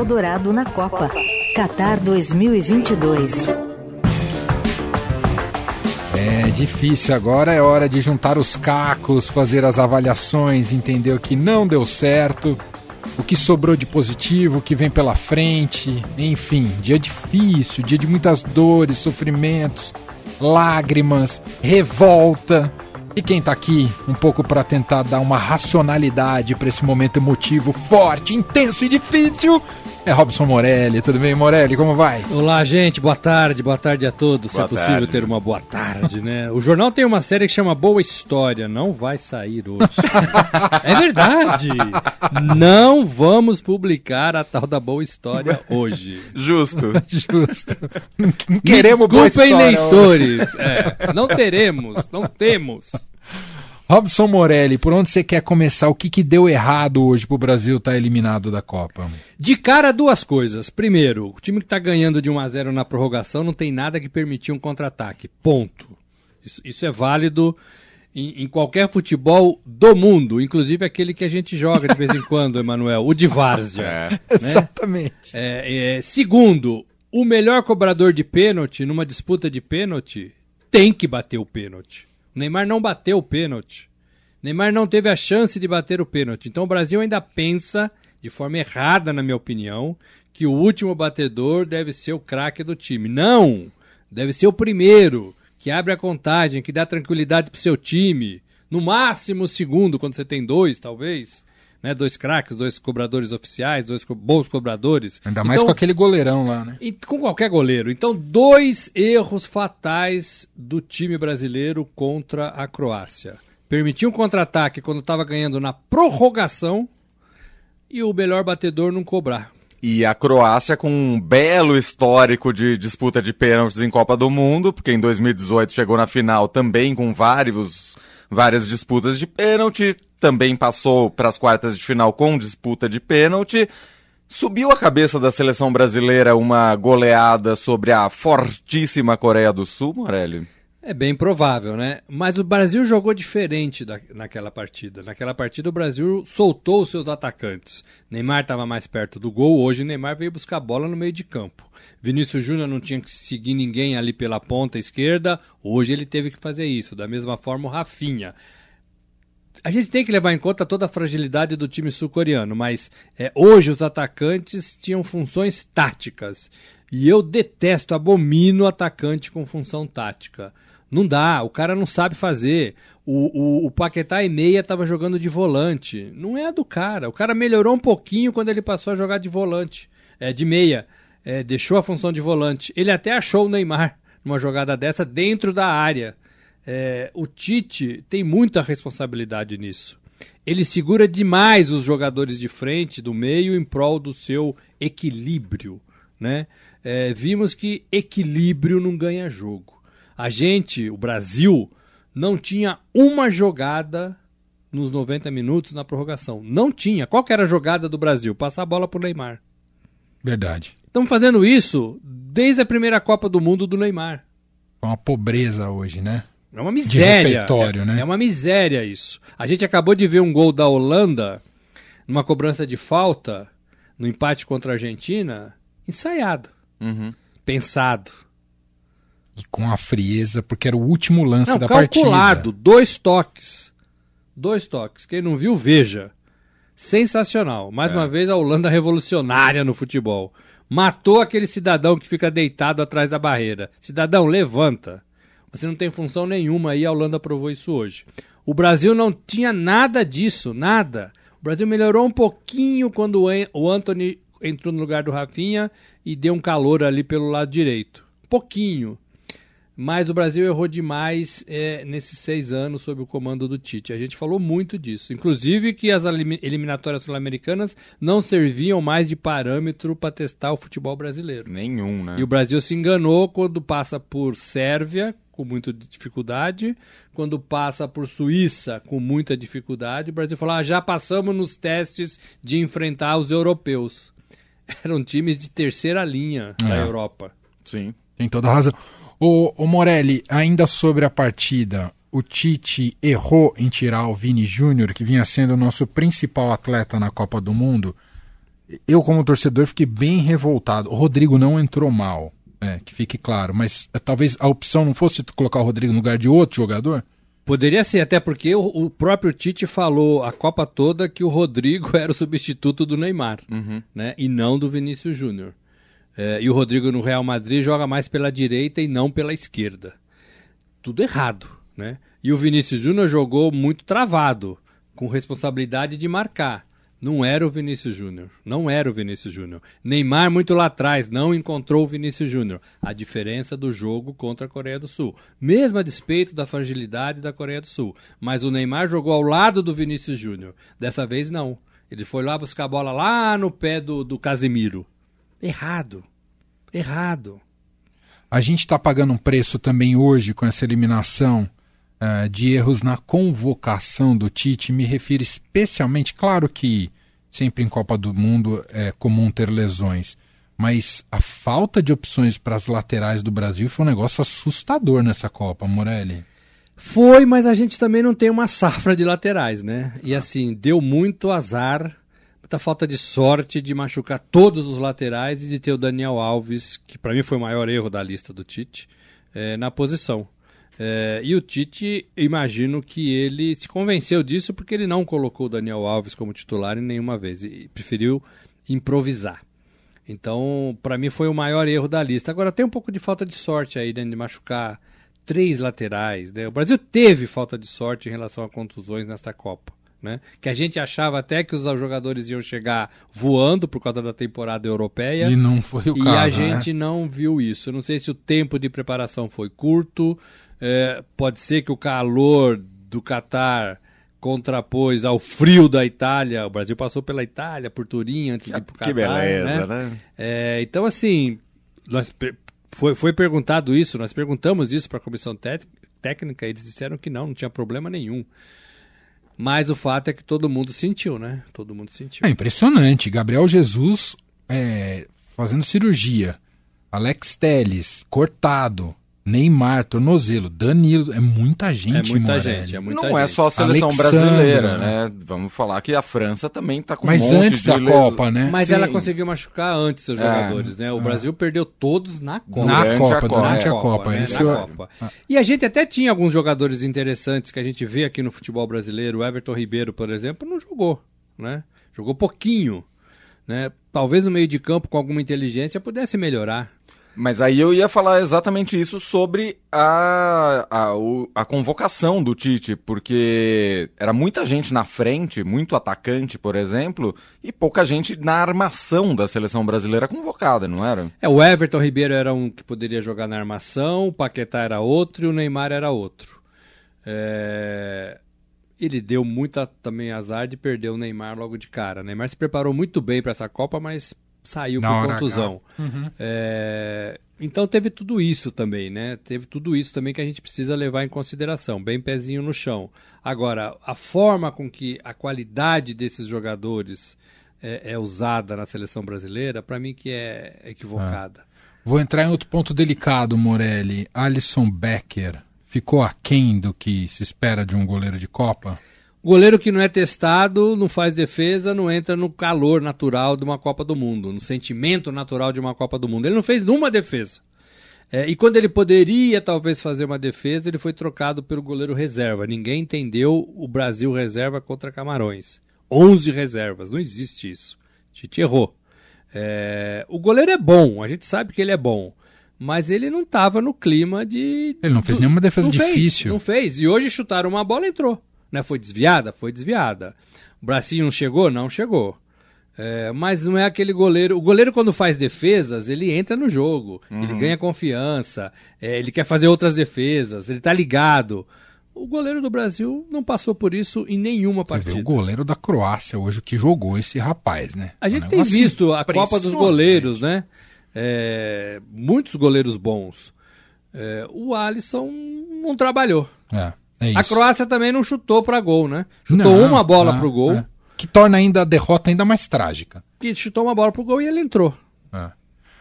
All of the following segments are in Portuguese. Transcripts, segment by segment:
Eldorado na Copa. Qatar 2022. É difícil agora, é hora de juntar os cacos, fazer as avaliações, entender o que não deu certo, o que sobrou de positivo, o que vem pela frente, enfim, dia difícil, dia de muitas dores, sofrimentos, lágrimas, revolta. E quem tá aqui um pouco para tentar dar uma racionalidade para esse momento emotivo forte, intenso e difícil é Robson Morelli. Tudo bem, Morelli? Como vai? Olá, gente. Boa tarde. Boa tarde a todos. Boa Se é possível tarde. ter uma boa tarde, né? O jornal tem uma série que chama Boa História. Não vai sair hoje. é verdade. Não vamos publicar a tal da Boa História hoje. Justo. Justo. Não queremos Me boa desculpem, história. leitores. É, não teremos. Não temos. Robson Morelli, por onde você quer começar? O que, que deu errado hoje pro Brasil estar eliminado da Copa? De cara, duas coisas. Primeiro, o time que está ganhando de 1 a 0 na prorrogação não tem nada que permitir um contra-ataque. Ponto. Isso, isso é válido em, em qualquer futebol do mundo, inclusive aquele que a gente joga de vez em quando, Emanuel, o de várzea. É. Exatamente. É, é, segundo, o melhor cobrador de pênalti numa disputa de pênalti tem que bater o pênalti. Neymar não bateu o pênalti. Neymar não teve a chance de bater o pênalti. Então o Brasil ainda pensa, de forma errada, na minha opinião, que o último batedor deve ser o craque do time. Não! Deve ser o primeiro, que abre a contagem, que dá tranquilidade pro seu time. No máximo o segundo, quando você tem dois, talvez. Né? Dois craques, dois cobradores oficiais, dois co- bons cobradores. Ainda mais Então, com aquele goleirão lá, né? e com qualquer goleiro. Então, dois erros fatais do time brasileiro contra a Croácia. Permitiu um contra-ataque quando estava ganhando na prorrogação e o melhor batedor não cobrar. E a Croácia com um belo histórico de disputa de pênaltis em Copa do Mundo, porque em 2018 chegou na final também com vários, várias disputas de pênalti, também passou para as quartas de final com disputa de pênalti. Subiu a cabeça da seleção brasileira uma goleada sobre a fortíssima Coreia do Sul, Morelli? É bem provável, né? Mas o Brasil jogou diferente da- naquela partida. Naquela partida o Brasil soltou os seus atacantes. Neymar estava mais perto do gol, hoje Neymar veio buscar a bola no meio de campo. Vinícius Júnior não tinha que seguir ninguém ali pela ponta esquerda, hoje ele teve que fazer isso. Da mesma forma o Rafinha. A gente tem que levar em conta toda a fragilidade do time sul-coreano, mas é, hoje os atacantes tinham funções táticas. E eu detesto, abomino atacante com função tática. Não dá, o cara não sabe fazer. O, o, o Paquetá e meia estava jogando de volante. Não é a do cara. O cara melhorou um pouquinho quando ele passou a jogar de volante, é, de meia. É, deixou a função de volante. Ele até achou o Neymar numa jogada dessa dentro da área. É, o Tite tem muita responsabilidade nisso. Ele segura demais os jogadores de frente, do meio, em prol do seu equilíbrio. Né? É, vimos que equilíbrio não ganha jogo. A gente, o Brasil, não tinha uma jogada nos 90 minutos na prorrogação. Não tinha. Qual que era a jogada do Brasil? Passar a bola pro Neymar. Verdade. Estamos fazendo isso desde a primeira Copa do Mundo do Neymar. É uma pobreza hoje, né? É uma miséria. repertório, é, né? é uma miséria isso. A gente acabou de ver um gol da Holanda numa cobrança de falta no empate contra a Argentina, ensaiado, Uhum. pensado. E com a frieza, porque era o último lance Não, da calculado, partida. dois toques. Dois toques. Quem não viu, veja. Sensacional. Mais É. uma vez a Holanda revolucionária no futebol. Matou aquele cidadão que fica deitado atrás da barreira. Cidadão, levanta. Você não tem função nenhuma aí, a Holanda provou isso hoje. O Brasil não tinha nada disso, nada. O Brasil melhorou um pouquinho quando o An- o Anthony entrou no lugar do Rafinha e deu um calor ali pelo lado direito. Pouquinho. Mas o Brasil errou demais é, nesses seis anos sob o comando do Tite. A gente falou muito disso. Inclusive que as elim- eliminatórias sul-americanas não serviam mais de parâmetro para testar o futebol brasileiro. Nenhum, né? E o Brasil se enganou quando passa por Sérvia, com muita dificuldade, quando passa por Suíça, com muita dificuldade. O Brasil falou: ah, já passamos nos testes de enfrentar os europeus. Eram times de terceira linha da É. Europa. Sim. Tem toda a razão. O, o Morelli, ainda sobre a partida, o Tite errou em tirar o Vini Júnior, que vinha sendo o nosso principal atleta na Copa do Mundo. Eu, como torcedor, fiquei bem revoltado. O Rodrigo não entrou mal, é, que fique claro, mas é, talvez a opção não fosse colocar o Rodrigo no lugar de outro jogador? Poderia ser, até porque o, o, próprio Tite falou a Copa toda que o Rodrigo era o substituto do Neymar, uhum. né? E não do Vinícius Júnior. É, e o Rodrigo no Real Madrid joga mais pela direita e não pela esquerda. Tudo errado, né? E o Vinícius Júnior jogou muito travado, com responsabilidade de marcar. Não era o Vinícius Júnior. Não era o Vinícius Júnior. Neymar, muito lá atrás, não encontrou o Vinícius Júnior. A diferença do jogo contra a Coreia do Sul. Mesmo a despeito da fragilidade da Coreia do Sul. Mas o Neymar jogou ao lado do Vinícius Júnior. Dessa vez, não. Ele foi lá buscar a bola lá no pé do, do Casemiro. Errado. Errado. A gente está pagando um preço também hoje com essa eliminação uh, de erros na convocação do Tite. Me refiro especialmente, claro que sempre em Copa do Mundo é comum ter lesões, mas a falta de opções para as laterais do Brasil foi um negócio assustador nessa Copa, Morelli. Foi, mas a gente também não tem uma safra de laterais, né? E assim, deu muito azar muita falta de sorte de machucar todos os laterais e de ter o Daniel Alves, que para mim foi o maior erro da lista do Tite, é, na posição. É, e o Tite, imagino que ele se convenceu disso porque ele não colocou o Daniel Alves como titular em nenhuma vez e preferiu improvisar. Então, para mim, foi o maior erro da lista. Agora, tem um pouco de falta de sorte aí, né, de machucar três laterais. Né? O Brasil teve falta de sorte em relação a contusões nesta Copa. Né? Que a gente achava até que os jogadores iam chegar voando por causa da temporada europeia. E não foi o e caso. E a né? gente não viu isso. Não sei se o tempo de preparação foi curto. É, pode ser que o calor do Catar contrapôs ao frio da Itália. O Brasil passou pela Itália, por Turim, antes de ir para o Catar. Que beleza, né? né? É, então, assim, nós foi, foi perguntado isso, nós perguntamos isso para a comissão técnica e eles disseram que não, não tinha problema nenhum. Mas o fato é que todo mundo sentiu, né? Todo mundo sentiu. É impressionante. Gabriel Jesus é, fazendo cirurgia. Alex Teles, cortado. Neymar, tornozelo, Danilo, é muita gente, É muita Morelli. gente, é muita Não gente. é só a seleção Alexandra, brasileira, né? né? Vamos falar que a França também tá com Mas um monte antes da les- Copa, né? Mas Sim. ela conseguiu machucar antes os É. jogadores, né? O Brasil perdeu todos na Copa. Na Durante Copa, a Copa. durante a Na Copa. né? Isso Na eu- Copa. E a gente até tinha alguns jogadores interessantes que a gente vê aqui no futebol brasileiro. O Everton Ribeiro, por exemplo, não jogou, né? Jogou pouquinho, né? Talvez no meio de campo, com alguma inteligência, pudesse melhorar. Mas aí eu ia falar exatamente isso sobre a, a, a convocação do Tite, porque era muita gente na frente, muito atacante, por exemplo, e pouca gente na armação da seleção brasileira convocada, não era? É, o Everton Ribeiro era um que poderia jogar na armação, o Paquetá era outro e o Neymar era outro. É, Ele deu muito também azar de perder o Neymar logo de cara. O Neymar se preparou muito bem para essa Copa, mas saiu Na por contusão. Uhum. É, Então teve tudo isso também, né? Teve tudo isso também que a gente precisa levar em consideração, bem pezinho no chão. Agora, a forma com que a qualidade desses jogadores é, é usada na seleção brasileira, para mim que é equivocada. Vou entrar em outro ponto delicado, Morelli. Alisson Becker ficou aquém do que se espera de um goleiro de Copa? Goleiro que não é testado, não faz defesa, não entra no calor natural de uma Copa do Mundo, no sentimento natural de uma Copa do Mundo. Ele não fez nenhuma defesa. É, e quando ele poderia talvez fazer uma defesa, ele foi trocado pelo goleiro reserva. Ninguém entendeu o Brasil reserva contra Camarões. 11 reservas, não existe isso. Tite errou. É, o goleiro é bom, a gente sabe que ele é bom. Mas ele não estava no clima de. Ele não fez nenhuma defesa não fez, difícil. não fez. E hoje chutaram uma bola entrou. Né? Foi desviada? Foi desviada. O bracinho não chegou? Não chegou. É, mas não é aquele goleiro. O goleiro, quando faz defesas, ele entra no jogo. Ele ganha confiança. é, ele quer fazer outras defesas. Ele tá ligado. O goleiro do Brasil não passou por isso em nenhuma Você vê partida. o goleiro da Croácia hoje o que jogou esse rapaz, né? A É um gente tem negócio visto a Copa dos. Goleiros, né? É, muitos goleiros bons. É, o Alisson não trabalhou. É, é. A Croácia também não chutou para gol, né? Chutou Não, uma bola é, pro gol, é. Que torna ainda a derrota ainda mais trágica. que chutou uma bola pro gol e ele entrou. É.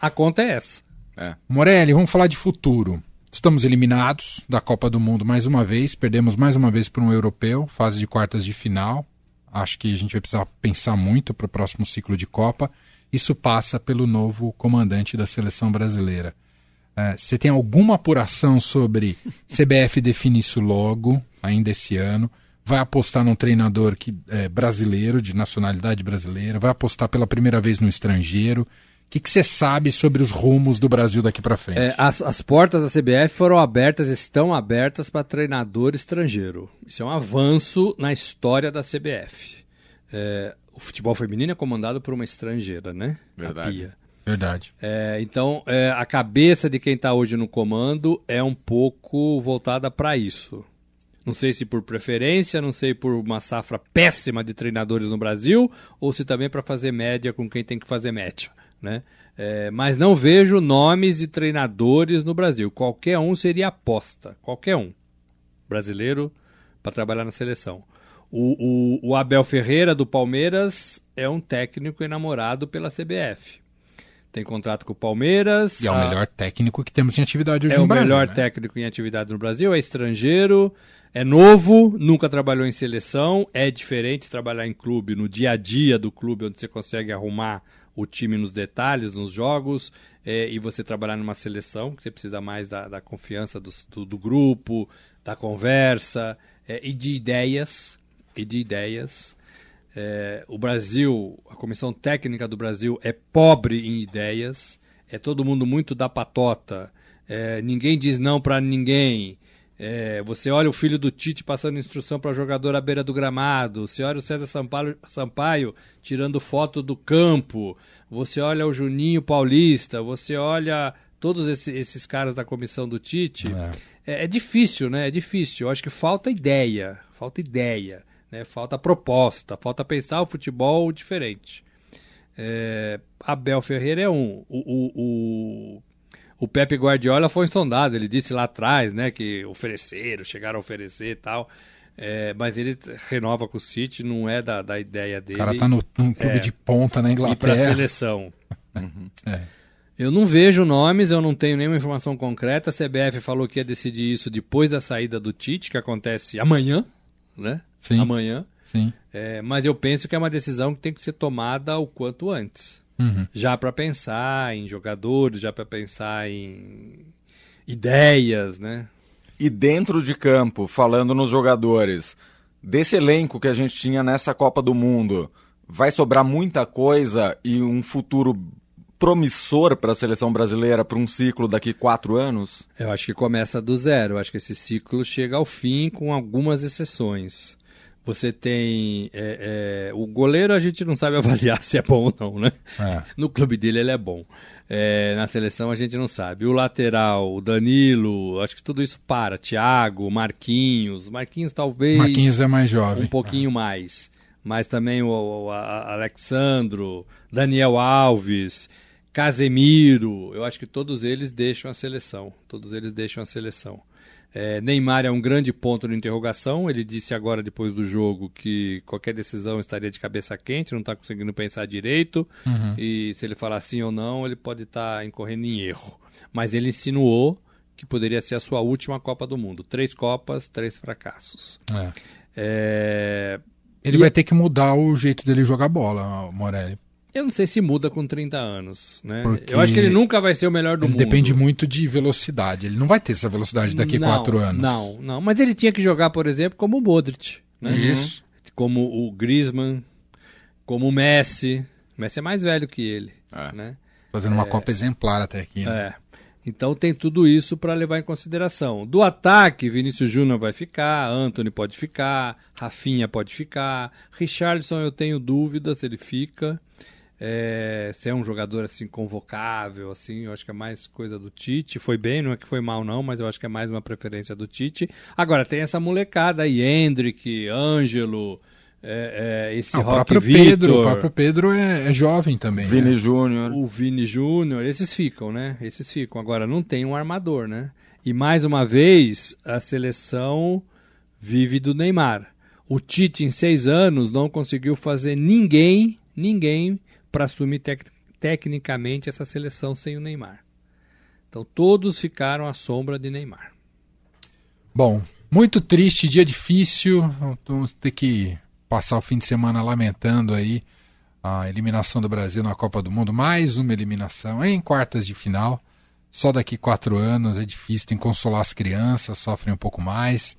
A conta é essa. É. Morelli, vamos falar de futuro. Estamos eliminados da Copa do Mundo mais uma vez, perdemos mais uma vez para um europeu, fase de quartas de final. Acho que a gente vai precisar pensar muito para o próximo ciclo de Copa. isso passa pelo novo comandante da seleção brasileira. É, você tem alguma apuração sobre CBF definir isso logo, ainda esse ano? Vai apostar num treinador que, é, brasileiro, de nacionalidade brasileira? Vai apostar pela primeira vez no estrangeiro? O que você sabe sobre os rumos do Brasil daqui para frente? É, as, as, portas da CBF foram abertas, estão abertas para treinador estrangeiro. Isso é um avanço na história da CBF. É, o futebol feminino é comandado por uma estrangeira, né? Verdade. Verdade. É, então, é, a cabeça de quem está hoje no comando é um pouco voltada para isso. Não sei se por preferência, não sei por uma safra péssima de treinadores no Brasil, ou se também para fazer média com quem tem que fazer média. Né? É, mas não vejo nomes de treinadores no Brasil. Qualquer um seria aposta. Qualquer um. Brasileiro para trabalhar na seleção. O, o, o, Abel Ferreira do Palmeiras é um técnico enamorado pela CBF. Tem contrato com o Palmeiras. E é o a... melhor técnico que temos em atividade hoje é no Brasil. É o melhor né? técnico em atividade no Brasil, é estrangeiro, é novo, nunca trabalhou em seleção, é diferente trabalhar em clube, no dia a dia do clube, onde você consegue arrumar o time nos detalhes, nos jogos, é, e você trabalhar numa seleção, que você precisa mais da, da confiança do, do, do, grupo, da conversa é, e de ideias e de ideias. É, o Brasil, a comissão técnica do Brasil é pobre em ideias, é todo mundo muito da patota, é, ninguém diz não para ninguém. É, você olha o filho do Tite passando instrução para jogador à beira do gramado, você olha o César Sampaio, Sampaio tirando foto do campo, você olha o Juninho Paulista, você olha todos esses, esses caras da comissão do Tite. É. é. é difícil, né? É difícil. Eu acho que falta ideia, falta ideia. Né? Falta proposta, falta pensar o futebol diferente. É, Abel Ferreira é um. O, o, o, o, Pepe Guardiola foi sondado, ele disse lá atrás né, que ofereceram, chegaram a oferecer e tal. É, mas ele renova com o City, não é da, da ideia dele. O cara tá no, num clube é, de ponta na Inglaterra. E pra seleção. uhum. é. Eu não vejo nomes, eu não tenho nenhuma informação concreta. A CBF falou que ia decidir isso depois da saída do Tite, que acontece amanhã, né? Sim. amanhã. Sim. É, mas eu penso que é uma decisão que tem que ser tomada o quanto antes. Uhum. Já para pensar em jogadores, já para pensar em ideias, né? E dentro de campo, falando nos jogadores, desse elenco que a gente tinha nessa Copa do Mundo, vai sobrar muita coisa e um futuro promissor para a seleção brasileira para um ciclo daqui quatro anos? Eu acho que começa do zero. Eu acho que esse ciclo chega ao fim com algumas exceções. Você tem. É, é, o goleiro a gente não sabe avaliar se é bom ou não, né? É. No clube dele ele é bom. É, na seleção a gente não sabe. O lateral, o Danilo, acho que tudo isso para. Thiago, Marquinhos. Marquinhos talvez. Marquinhos é mais jovem. Um pouquinho mais. Mas também o, o Alexandro, Daniel Alves, Casemiro. Eu acho que todos eles deixam a seleção. Todos eles deixam a seleção. É, Neymar é um grande ponto de interrogação. Ele disse agora, depois do jogo, que qualquer decisão estaria de cabeça quente, não está conseguindo pensar direito. Uhum. E se ele falar sim ou não, ele pode estar tá incorrendo em erro. Mas ele insinuou que poderia ser a sua última Copa do Mundo. Três Copas, três fracassos. É. É... Ele e... vai ter que mudar o jeito dele jogar bola, Morelli. Eu não sei se muda com 30 anos, né? Porque eu acho que ele nunca vai ser o melhor do ele mundo. Depende muito de velocidade. Ele não vai ter essa velocidade daqui a não, quatro anos. Não, não. Mas ele tinha que jogar, por exemplo, como o Modric. Né? Isso. Como o Griezmann, como o Messi. O Messi é mais velho que ele. É. Né? Fazendo uma Copa exemplar até aqui. Né? É. Então tem tudo isso para levar em consideração. Do ataque, Vinícius Júnior vai ficar, Anthony pode ficar, Rafinha pode ficar, Richardson eu tenho dúvidas se ele fica. É, se é um jogador assim convocável, assim, eu acho que é mais coisa do Tite. Foi bem, não é que foi mal não, mas eu acho que é mais uma preferência do Tite. Agora tem essa molecada aí, Hendrick, Ângelo, é, é, esse Ah, o Rock próprio Pedro, o próprio Pedro é, é jovem também. Vini né? Júnior. o Vini Júnior, esses ficam, né? Esses ficam. Agora não tem um armador, né? E mais uma vez a seleção vive do Neymar. O Tite em seis anos não conseguiu fazer ninguém, ninguém para assumir tec tecnicamente essa seleção sem o Neymar. Então todos ficaram à sombra de Neymar. Bom, muito triste, dia difícil. Vamos ter que passar o fim de semana lamentando aí a eliminação do Brasil na Copa do Mundo, mais uma eliminação em quartas de final. Só daqui quatro anos é difícil, tem que consolar as crianças, sofrem um pouco mais.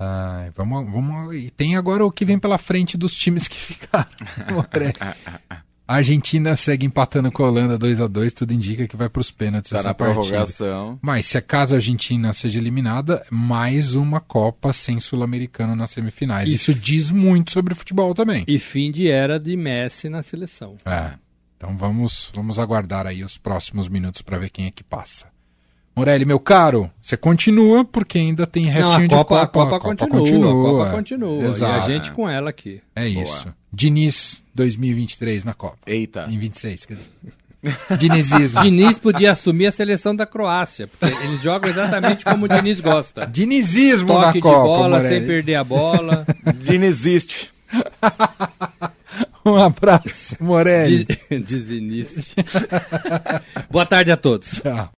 Ah, vamos, vamos, e tem agora o que vem pela frente dos times que ficaram. A Argentina segue empatando com a Holanda 2 a 2 tudo indica que vai para os pênaltis Tá essa na partida. prorrogação. Mas se acaso a Argentina seja eliminada, mais uma Copa sem Sul-Americano nas semifinais. Isso. Isso diz muito sobre o futebol também. E fim de era de Messi na seleção. É. Então vamos, vamos aguardar aí os próximos minutos para ver quem é que passa. Morelli, meu caro, você continua porque ainda tem Não, restinho a de Copa, Copa. a Copa, continua, a Copa continua. Exato. E a gente com ela aqui. É Boa. isso. Diniz 2023 na Copa. Eita. Em 26, quer dizer. Dinizismo. Diniz podia assumir a seleção da Croácia, porque eles jogam exatamente como o Diniz gosta. Dinizismo Toque na de Copa, bola, Morelli. sem perder a bola. Dinexiste. Um abraço, Morelli. Diziniste. Boa tarde a todos. Tchau.